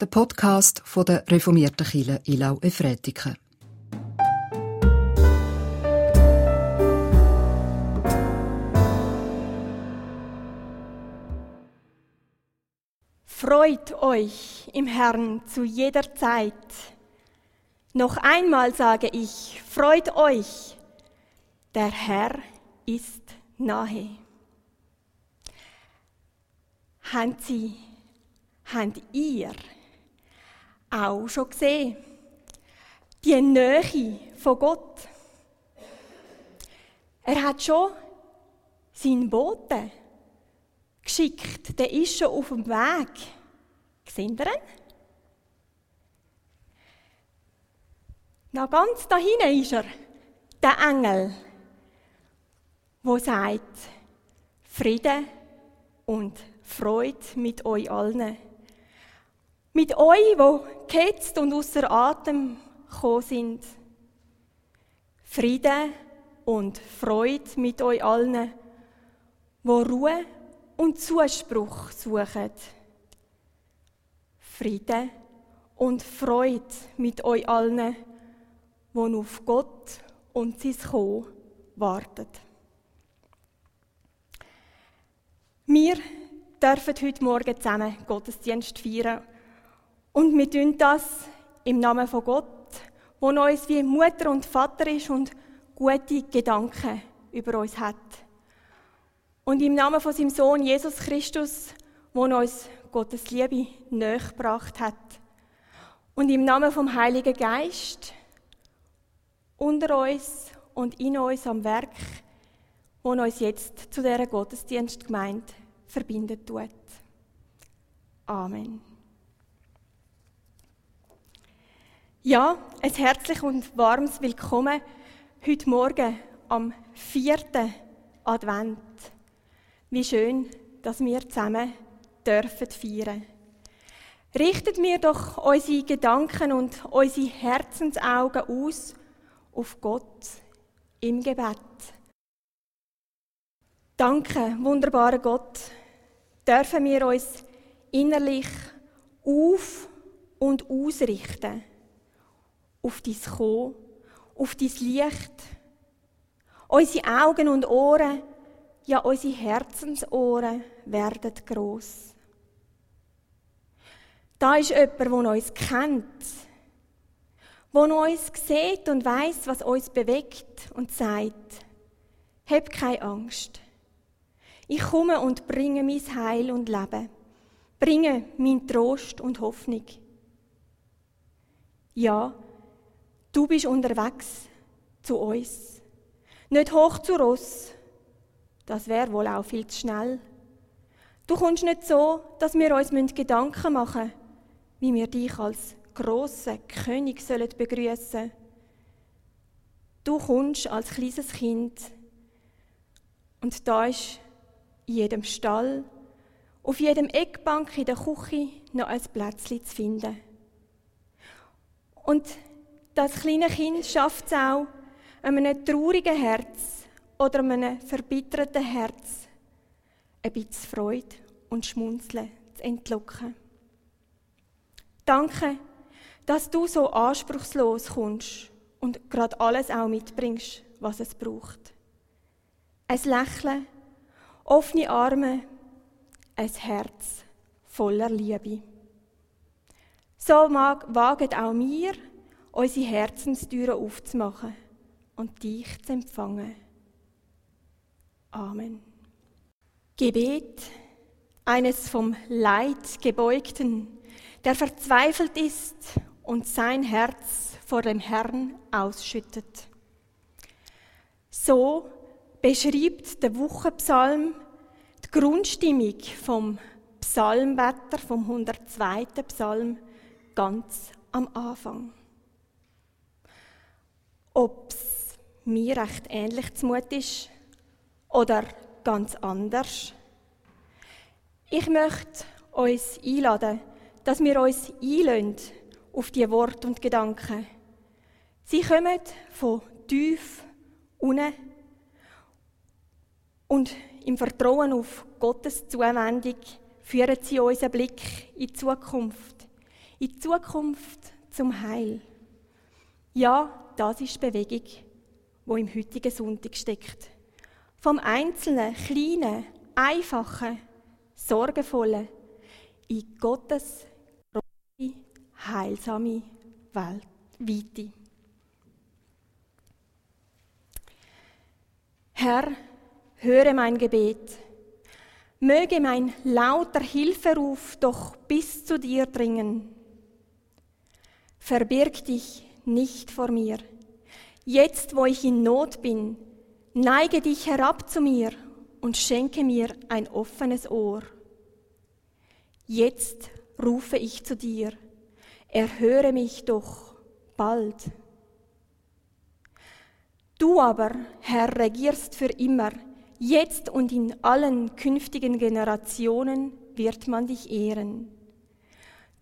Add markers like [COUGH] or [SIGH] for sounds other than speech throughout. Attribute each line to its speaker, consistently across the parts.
Speaker 1: der Podcast von der reformierten Kirche Ilau Efretiken.
Speaker 2: Freut euch im Herrn zu jeder Zeit. Noch einmal sage ich, freut euch, der Herr ist nahe. Habt Sie, habt ihr auch schon gesehen, die Nähe von Gott? Er hat schon seinen Boten geschickt. Der ist schon auf dem Weg. Seht ihr ihn? Na ganz da hinten ist er, der Engel, wo sagt, Friede und Freude mit euch allen. Mit euch, wo gehetzt und außer Atem gekommen sind. Friede und Freude mit euch allen, wo Ruhe und Zuspruch suchen. Friede und Freude mit euch allen, die auf Gott und sein Kommen warten. Wir dürfen heute Morgen zusammen Gottesdienst feiern und wir tun das im Namen von Gott, wo uns wie Mutter und Vater ist und gute Gedanken über uns hat. Und im Namen von seinem Sohn Jesus Christus, wo uns Gottes Liebe näher gebracht hat. Und im Namen vom Heiligen Geist unter uns und in uns am Werk, wo uns jetzt zu dieser Gottesdienstgemeinde verbindet tut. Amen. Ja, ein herzlich und warmes Willkommen heute Morgen am vierten Advent. Wie schön, dass wir zusammen dürfen feiern. Richtet mir doch unsere Gedanken und unsere Herzensaugen aus auf Gott im Gebet. Danke, wunderbarer Gott, dürfen wir uns innerlich auf und ausrichten auf dein Kommen, auf dein Licht. Unsere Augen und Ohren ja, unsere Herzensohren werden groß. Da ist jemand, der uns kennt, der uns sieht und weiß, was uns bewegt und sagt: Hab keine Angst. Ich komme und bringe mein Heil und Leben, bringe mein Trost und Hoffnung. Ja, du bist unterwegs zu uns, nicht hoch zu Ross, das wäre wohl auch viel zu schnell. Du kommst nicht so, dass wir uns Gedanken machen müssen, wie wir dich als grossen König sollen begrüßen. Du kommst als kleines Kind und da ist in jedem Stall, auf jedem Eckbank in der Küche noch ein Plätzchen zu finden. Und das kleine Kind schafft es auch, einem traurigen Herz oder einem verbitterten Herz ein bisschen Freude und Schmunzeln zu entlocken. Danke, dass du so anspruchslos kommst und gerade alles auch mitbringst, was es braucht. Ein Lächeln, offene Arme, ein Herz voller Liebe. So mag, wagen auch wir, unsere Herzenstüren aufzumachen und dich zu empfangen. Amen. Gebet eines vom Leid gebeugten, der verzweifelt ist und sein Herz vor dem Herrn ausschüttet. So beschreibt der Wochenpsalm die Grundstimmung vom Psalmwetter vom 102. Psalm ganz am Anfang. Ob es mir recht ähnlich zumut ist, oder ganz anders? Ich möchte uns einladen, dass wir uns einlösen auf die Worte und Gedanken. Sie kommen von tief unten und im Vertrauen auf Gottes Zuwendung führen sie unseren Blick in die Zukunft, in die Zukunft zum Heil. Ja, das ist die Bewegung, wo im heutigen Sonntag steckt. Vom einzelnen, kleinen, einfachen, sorgenvollen in Gottes große, heilsame Welt, Weite. Herr, höre mein Gebet. Möge mein lauter Hilferuf doch bis zu dir dringen. Verbirg dich nicht vor mir. Jetzt, wo ich in Not bin, neige dich herab zu mir und schenke mir ein offenes Ohr. Jetzt rufe ich zu dir, erhöre mich doch bald. Du aber, Herr, regierst für immer, jetzt und in allen künftigen Generationen wird man dich ehren.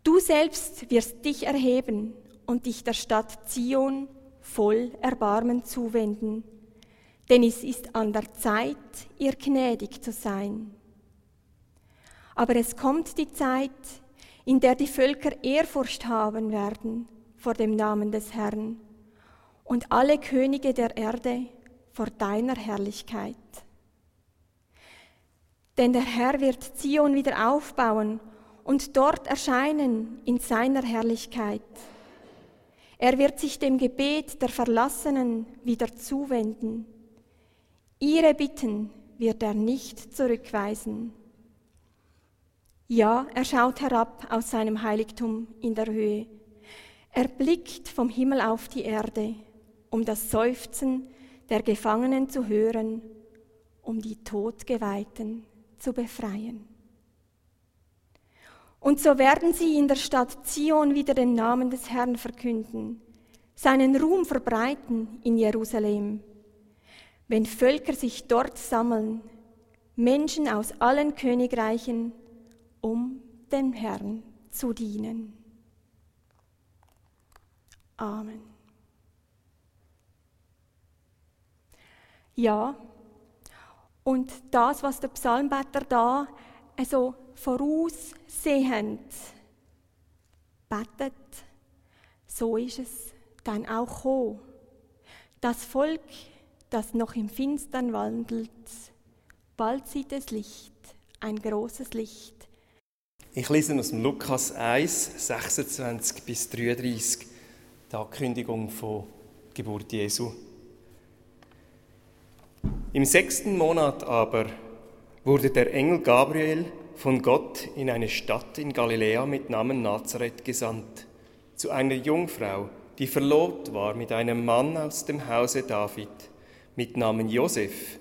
Speaker 2: Du selbst wirst dich erheben und dich der Stadt Zion voll Erbarmen zuwenden, denn es ist an der Zeit, ihr gnädig zu sein. Aber es kommt die Zeit, in der die Völker Ehrfurcht haben werden vor dem Namen des Herrn und alle Könige der Erde vor deiner Herrlichkeit. Denn der Herr wird Zion wieder aufbauen und dort erscheinen in seiner Herrlichkeit. Er wird sich dem Gebet der Verlassenen wieder zuwenden. Ihre Bitten wird er nicht zurückweisen. Ja, er schaut herab aus seinem Heiligtum in der Höhe. Er blickt vom Himmel auf die Erde, um das Seufzen der Gefangenen zu hören, um die Todgeweihten zu befreien. Und so werden sie in der Stadt Zion wieder den Namen des Herrn verkünden, seinen Ruhm verbreiten in Jerusalem. Wenn Völker sich dort sammeln, Menschen aus allen Königreichen, um dem Herrn zu dienen. Amen. Ja, und das, was der Psalmbetter da also voraussehend betet, so ist es dann auch gekommen. Das Volk, das noch im Finstern wandelt, bald sieht es Licht, ein großes Licht.
Speaker 3: Ich lese aus dem Lukas 1, 26 bis 33, die Ankündigung von Geburt Jesu. Im sechsten Monat aber wurde der Engel Gabriel von Gott in eine Stadt in Galiläa mit Namen Nazareth gesandt, zu einer Jungfrau, die verlobt war mit einem Mann aus dem Hause David, mit Namen Josef,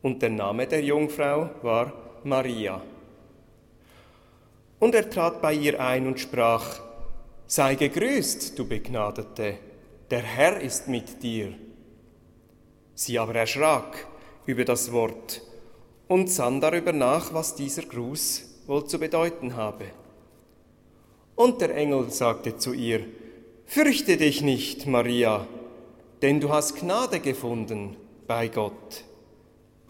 Speaker 3: und der Name der Jungfrau war Maria. Und er trat bei ihr ein und sprach, Sei gegrüßt, du Begnadete, der Herr ist mit dir. Sie aber erschrak über das Wort und sann darüber nach, was dieser Gruß wohl zu bedeuten habe. Und der Engel sagte zu ihr, Fürchte dich nicht, Maria, denn du hast Gnade gefunden bei Gott.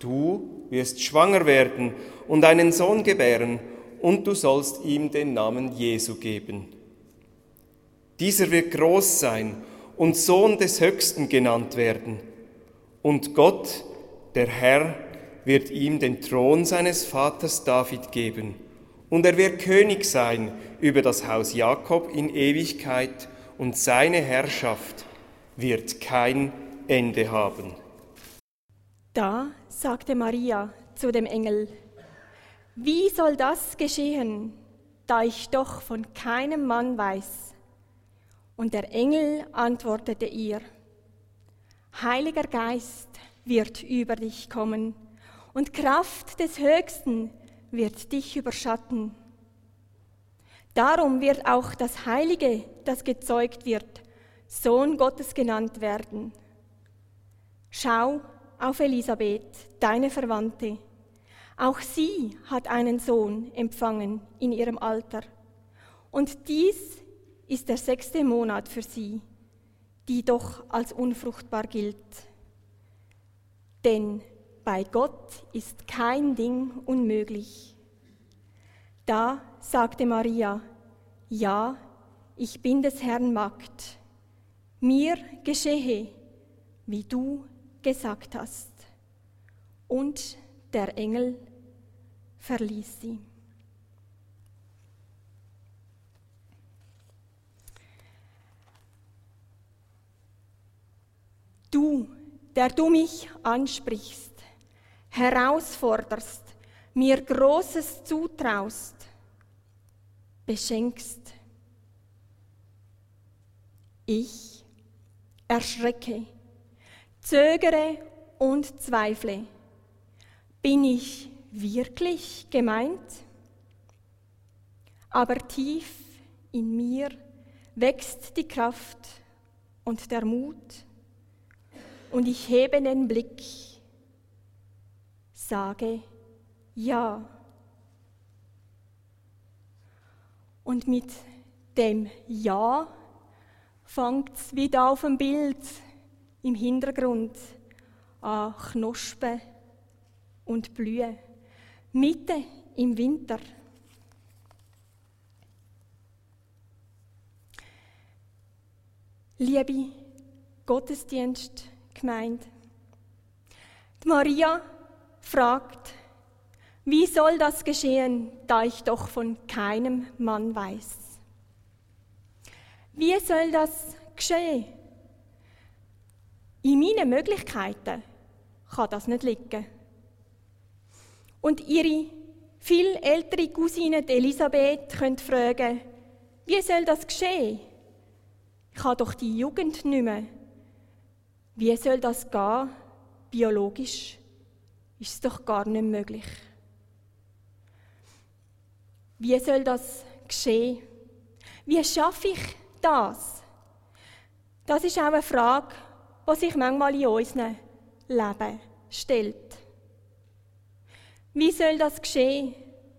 Speaker 3: Du wirst schwanger werden und einen Sohn gebären, und du sollst ihm den Namen Jesu geben. Dieser wird groß sein und Sohn des Höchsten genannt werden. Und Gott, der Herr, wird ihm den Thron seines Vaters David geben. Und er wird König sein über das Haus Jakob in Ewigkeit, und seine Herrschaft wird kein Ende haben.
Speaker 2: Da sagte Maria zu dem Engel, wie soll das geschehen, da ich doch von keinem Mann weiß? Und der Engel antwortete ihr, Heiliger Geist wird über dich kommen und Kraft des Höchsten wird dich überschatten. Darum wird auch das Heilige, das gezeugt wird, Sohn Gottes genannt werden. Schau auf Elisabeth, deine Verwandte auch sie hat einen Sohn empfangen in ihrem Alter. Und dies ist der sechste Monat für sie, die doch als unfruchtbar gilt. Denn bei Gott ist kein Ding unmöglich. Da sagte Maria, ja, ich bin des Herrn Magd. Mir geschehe, wie du gesagt hast. Und der Engel verließ sie. Du, der du mich ansprichst, herausforderst, mir Großes zutraust, beschenkst. Ich erschrecke, zögere und zweifle. Bin ich wirklich gemeint? Aber tief in mir wächst die Kraft und der Mut und ich hebe den Blick, sage Ja. Und mit dem Ja fängt es wieder auf dem Bild im Hintergrund an Knospen und Blühen, mitten im Winter. Liebe Gottesdienst, gemeint. Die Maria fragt, wie soll das geschehen, da ich doch von keinem Mann weiß? Wie soll das geschehen? In meinen Möglichkeiten kann das nicht liegen. Und ihre viel ältere Cousine Elisabeth könnte fragen, wie soll das geschehen? Ich habe doch die Jugend nicht mehr. Wie soll das gehen? Biologisch ist es doch gar nicht möglich. Wie soll das geschehen? Wie schaffe ich das? Das ist auch eine Frage, die sich manchmal in unserem Leben stellt. Wie soll das geschehen?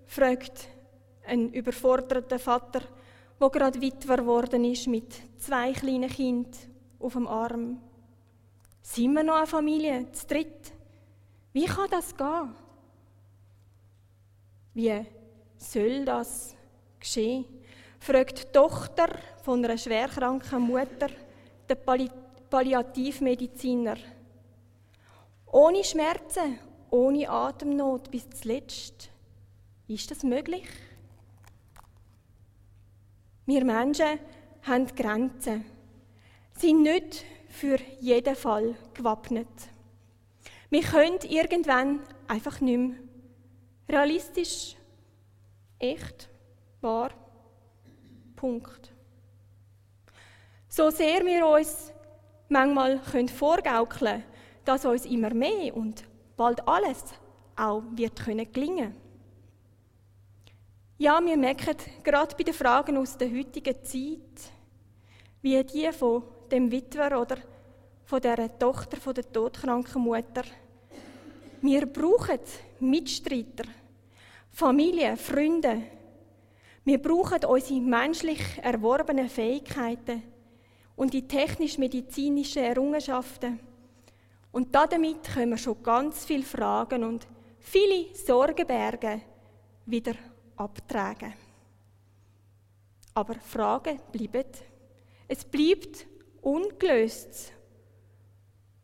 Speaker 2: fragt ein überforderter Vater, der gerade Witwer geworden ist mit zwei kleinen Kindern auf dem Arm. Sind wir noch eine Familie, zu dritt? Wie kann das gehen? Wie soll das geschehen? fragt die Tochter von einer schwerkranken Mutter den Palli Palliativmediziner. Ohne Schmerzen, ohne Atemnot bis zuletzt. Ist das möglich? Wir Menschen haben Grenzen, sind nicht für jeden Fall gewappnet. Wir können irgendwann einfach nicht mehr. Realistisch, echt, wahr, Punkt. So sehr wir uns manchmal können vorgaukeln dass uns immer mehr und bald alles auch wird können gelingen. Ja, wir merken gerade bei den Fragen aus der heutigen Zeit, wie die von dem Witwer oder von der Tochter von der todkranken Mutter. Wir brauchen Mitstreiter, Familie, Freunde. Wir brauchen unsere menschlich erworbenen Fähigkeiten und die technisch-medizinischen Errungenschaften. Und damit können wir schon ganz viele Fragen und viele Sorgenberge wieder abtragen. Aber Fragen bleiben. Es bleibt ungelöst,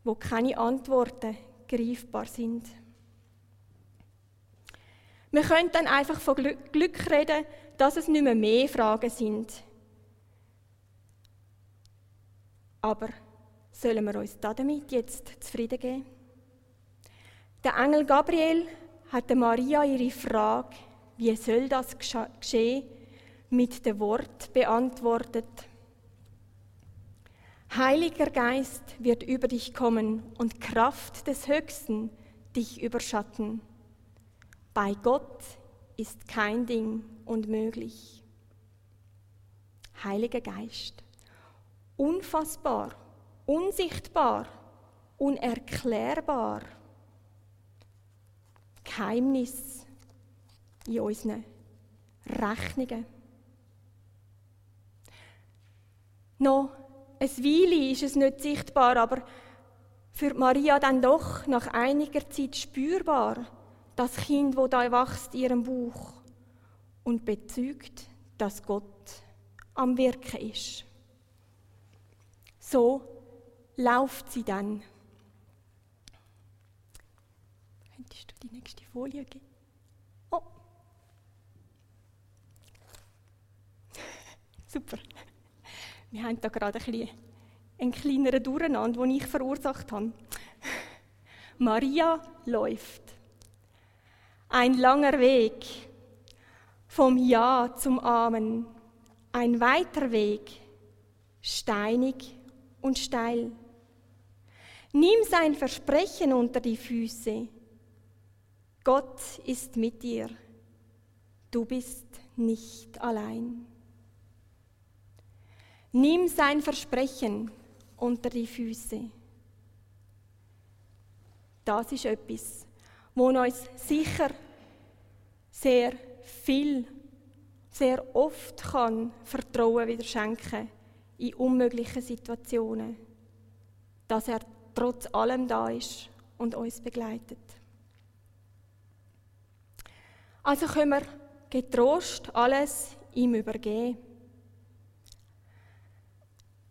Speaker 2: wo keine Antworten greifbar sind. Wir können dann einfach von Glück reden, dass es nicht mehr mehr Fragen sind. Aber sollen wir uns damit jetzt zufrieden geben? Der Engel Gabriel hat Maria ihre Frage, wie soll das geschehen, mit dem Wort beantwortet. Heiliger Geist wird über dich kommen und Kraft des Höchsten dich überschatten. Bei Gott ist kein Ding unmöglich. Heiliger Geist, unfassbar, unsichtbar, unerklärbar. Geheimnis in unseren Rechnungen. Noch ein Weile ist es nicht sichtbar, aber für Maria dann doch nach einiger Zeit spürbar, das Kind, wo da wächst ihrem Buch und bezeugt, dass Gott am Wirken ist. So läuft sie dann. Könntest du die nächste Folie geben? Oh. [LAUGHS] Super. Wir haben da gerade ein bisschen einen kleineren Durcheinander, den ich verursacht habe. Maria läuft. Ein langer Weg vom Ja zum Amen. Ein weiter Weg, steinig und steil. Nimm sein Versprechen unter die Füße. Gott ist mit dir. Du bist nicht allein. Nimm sein Versprechen unter die Füße. Das ist etwas, wo uns sicher sehr viel, sehr oft kann Vertrauen wieder schenken in unmöglichen Situationen, dass er trotz allem da ist und uns begleitet. Also können wir getrost alles ihm übergeben.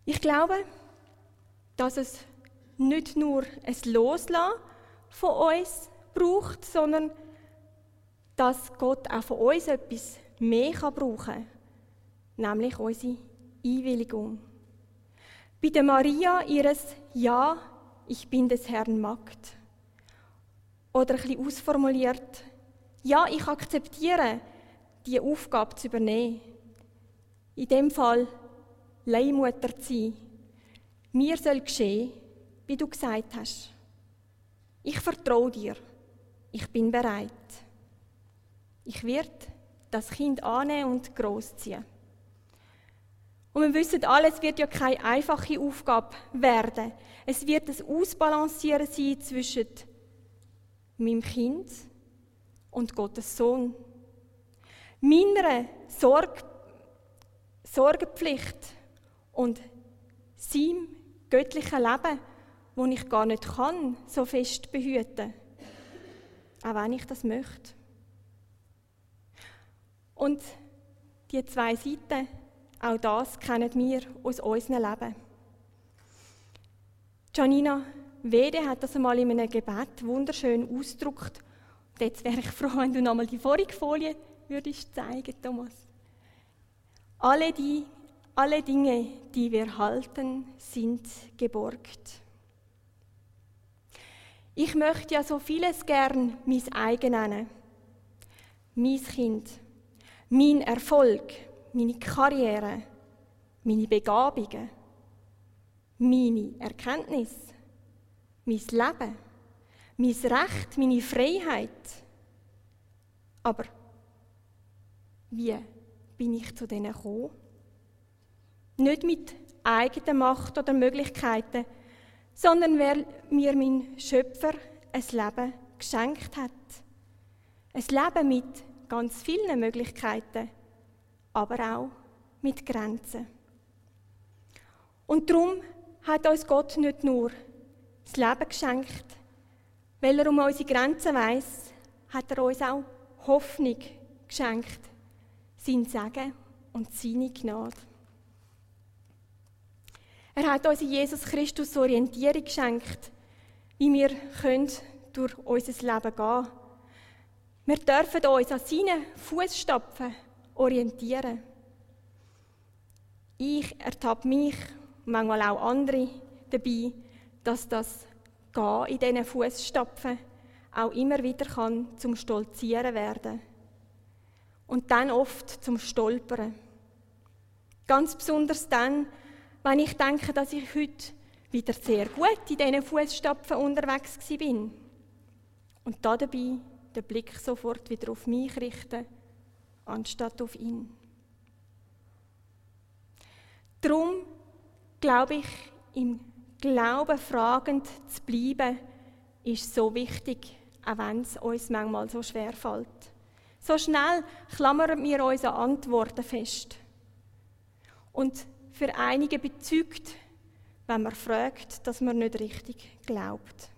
Speaker 2: Ich glaube, dass es nicht nur ein Loslassen von uns braucht, sondern dass Gott auch von uns etwas mehr brauchen kann, nämlich unsere Einwilligung. Bei der Maria ihres Ja, ich bin des Herrn Magd. Oder bisschen ausformuliert, ja, ich akzeptiere, die Aufgabe zu übernehmen. In dem Fall Leihmutter zu sein. Mir soll geschehen, wie du gesagt hast. Ich vertraue dir. Ich bin bereit. Ich werde das Kind annehmen und großziehen. Und wir wissen alle, es wird ja keine einfache Aufgabe werden. Es wird ein Ausbalancieren sein zwischen meinem Kind und Gottes Sohn. Meiner Sorg Sorgepflicht und seinem göttlichen Leben, wo ich gar nicht kann, so fest behüten. Auch wenn ich das möchte. Und die zwei Seiten, auch das kennen wir aus unserem Leben. Janina Wede hat das einmal in einem Gebet wunderschön ausgedrückt. Und jetzt wäre ich froh, wenn du nochmal die vorige Folie würdest zeigen, Thomas. Alle, die, alle Dinge, die wir halten, sind geborgt. Ich möchte ja so vieles gern mein eigen nennen. Mein Kind mein Erfolg, meine Karriere, meine Begabungen, meine Erkenntnis, mein Leben, mein Recht, meine Freiheit. Aber wie bin ich zu denen gekommen? Nicht mit eigener Macht oder Möglichkeiten, sondern weil mir mein Schöpfer ein Leben geschenkt hat. Ein Leben mit ganz vielen Möglichkeiten, aber auch mit Grenzen. Und darum hat uns Gott nicht nur das Leben geschenkt, weil er um unsere Grenzen weiß, hat er uns auch Hoffnung geschenkt, sein Segen und seine Gnade. Er hat uns in Jesus Christus Orientierung geschenkt, wie wir können durch unser Leben gehen wir dürfen uns an seinen Fußstapfen orientieren. Ich ertappe mich, manchmal auch andere, dabei, dass das Gehen in diesen Fußstapfen auch immer wieder kann zum Stolzieren werden und dann oft zum Stolpern. Ganz besonders dann, wenn ich denke, dass ich heute wieder sehr gut in diesen Fußstapfen unterwegs bin und da dabei den Blick sofort wieder auf mich richten, anstatt auf ihn. Darum glaube ich, im Glauben fragend zu bleiben, ist so wichtig, auch wenn es uns manchmal so schwer fällt. So schnell klammern wir unsere Antworten fest. Und für einige bezeugt, wenn man fragt, dass man nicht richtig glaubt.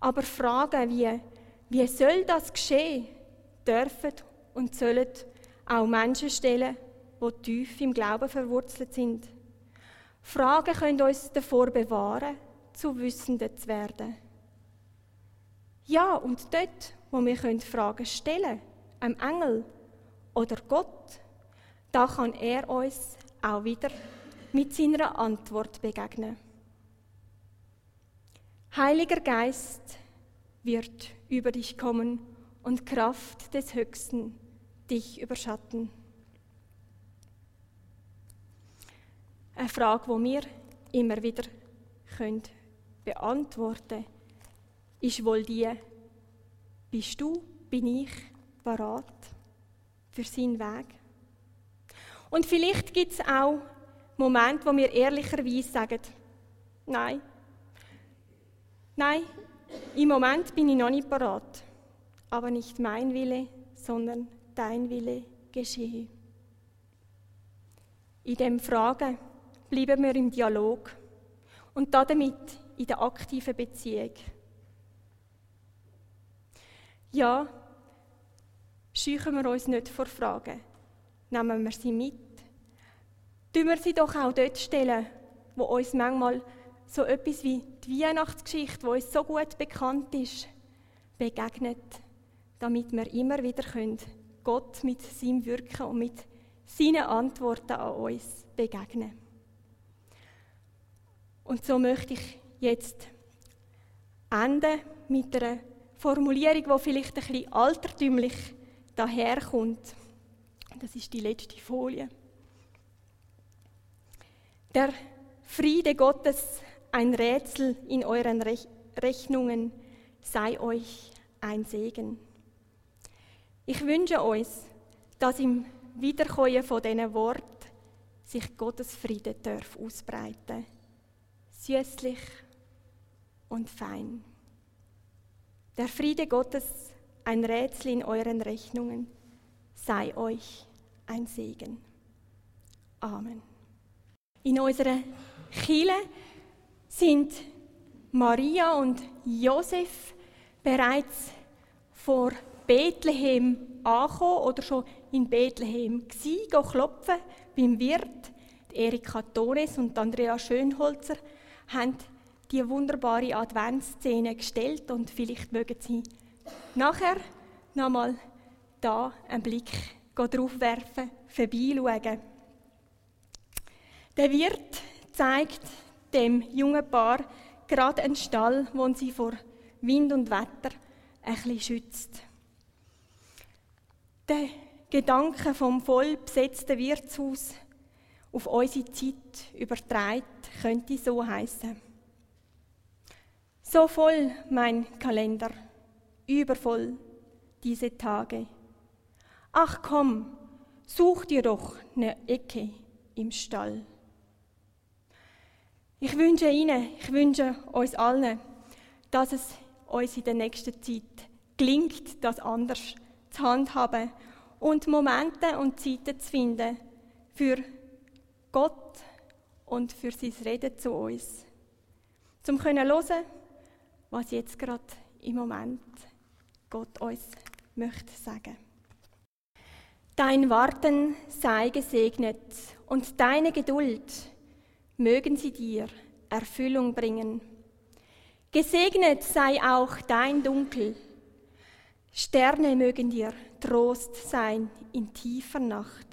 Speaker 2: Aber Fragen wie, wie soll das geschehen, dürfen und sollen auch Menschen stellen, die tief im Glauben verwurzelt sind. Fragen können uns davor bewahren, zu Wissenden zu werden. Ja, und dort, wo wir Fragen stellen können, einem Engel oder Gott, da kann er uns auch wieder mit seiner Antwort begegnen. Heiliger Geist wird über dich kommen und Kraft des Höchsten dich überschatten. Eine Frage, die wir immer wieder beantworten können, ist wohl die, bist du, bin ich parat für seinen Weg? Und vielleicht gibt es auch Momente, wo wir ehrlicherweise sagen, nein, nein, im Moment bin ich noch nicht parat, aber nicht mein Wille, sondern dein Wille geschehe. In dem Fragen bleiben wir im Dialog und damit in der aktiven Beziehung. Ja, scheuchen wir uns nicht vor Fragen, nehmen wir sie mit. Tun wir sie doch auch dort stellen, wo uns manchmal so etwas wie die Weihnachtsgeschichte, wo uns so gut bekannt ist, begegnet, damit wir immer wieder können Gott mit seinem Wirken und mit seinen Antworten an uns begegnen. Und so möchte ich jetzt enden mit einer Formulierung, die vielleicht ein bisschen altertümlich daherkommt. Das ist die letzte Folie. Der Friede Gottes, ein Rätsel in euren Rechnungen, sei euch ein Segen. Ich wünsche euch, dass im Wiederkommen von diesen Worten sich Gottes Friede darf ausbreiten. Süßlich und fein. Der Friede Gottes, ein Rätsel in euren Rechnungen, sei euch ein Segen. Amen. In unserer Kille sind Maria und Josef bereits vor Bethlehem angekommen oder schon in Bethlehem gsi, klopfen beim Wirt. Erika Tones und Andrea Schönholzer haben die wunderbare Adventsszene gestellt und vielleicht mögen Sie nachher nochmal da einen Blick drauf werfen, vorbeischauen. Der Wirt zeigt dem jungen Paar gerade einen Stall, wo sie vor Wind und Wetter ein bisschen schützt. Der Gedanke vom voll besetzten Wirtshaus auf unsere Zeit übertragen könnte so heißen: So voll mein Kalender, übervoll diese Tage. Ach komm, such dir doch eine Ecke im Stall. Ich wünsche Ihnen, ich wünsche uns allen, dass es uns in der nächsten Zeit gelingt, das anders zu handhaben und Momente und Zeiten zu finden für Gott und für sein Reden zu uns. Zum können hören, was jetzt gerade im Moment Gott uns möchte sagen. Dein Warten sei gesegnet und deine Geduld mögen sie dir Erfüllung bringen. Gesegnet sei auch dein Dunkel. Sterne mögen dir Trost sein in tiefer Nacht.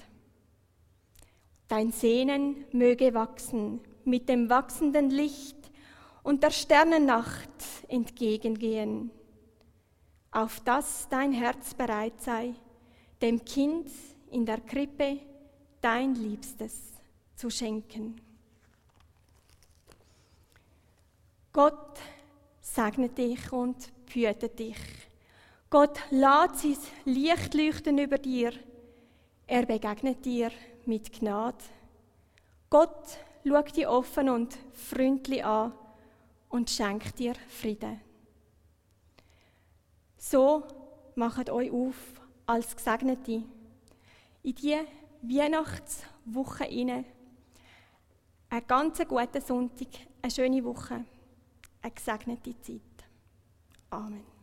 Speaker 2: Dein Sehnen möge wachsen mit dem wachsenden Licht und der Sternennacht entgegengehen, auf dass dein Herz bereit sei, dem Kind in der Krippe dein Liebstes zu schenken. Gott segne dich und behüte dich. Gott lässt sein Licht leuchten über dir. Er begegnet dir mit Gnade. Gott schaut dich offen und freundlich an und schenkt dir Frieden. So macht euch auf als Gesegnete in die Weihnachtswoche inne. Einen ganz guten Sonntag, eine schöne Woche, eine gesegnete Zeit. Amen.